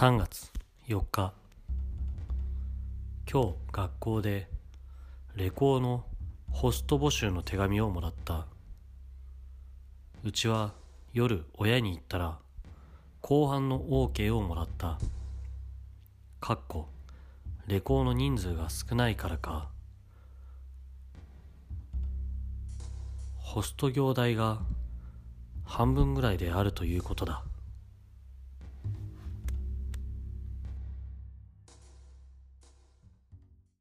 3月4日。今日学校でレコーのホスト募集の手紙をもらった。うちは夜親に行ったら後半の OK をもらった。かっこレコーの人数が少ないからかホスト業代が半分ぐらいであるということだ。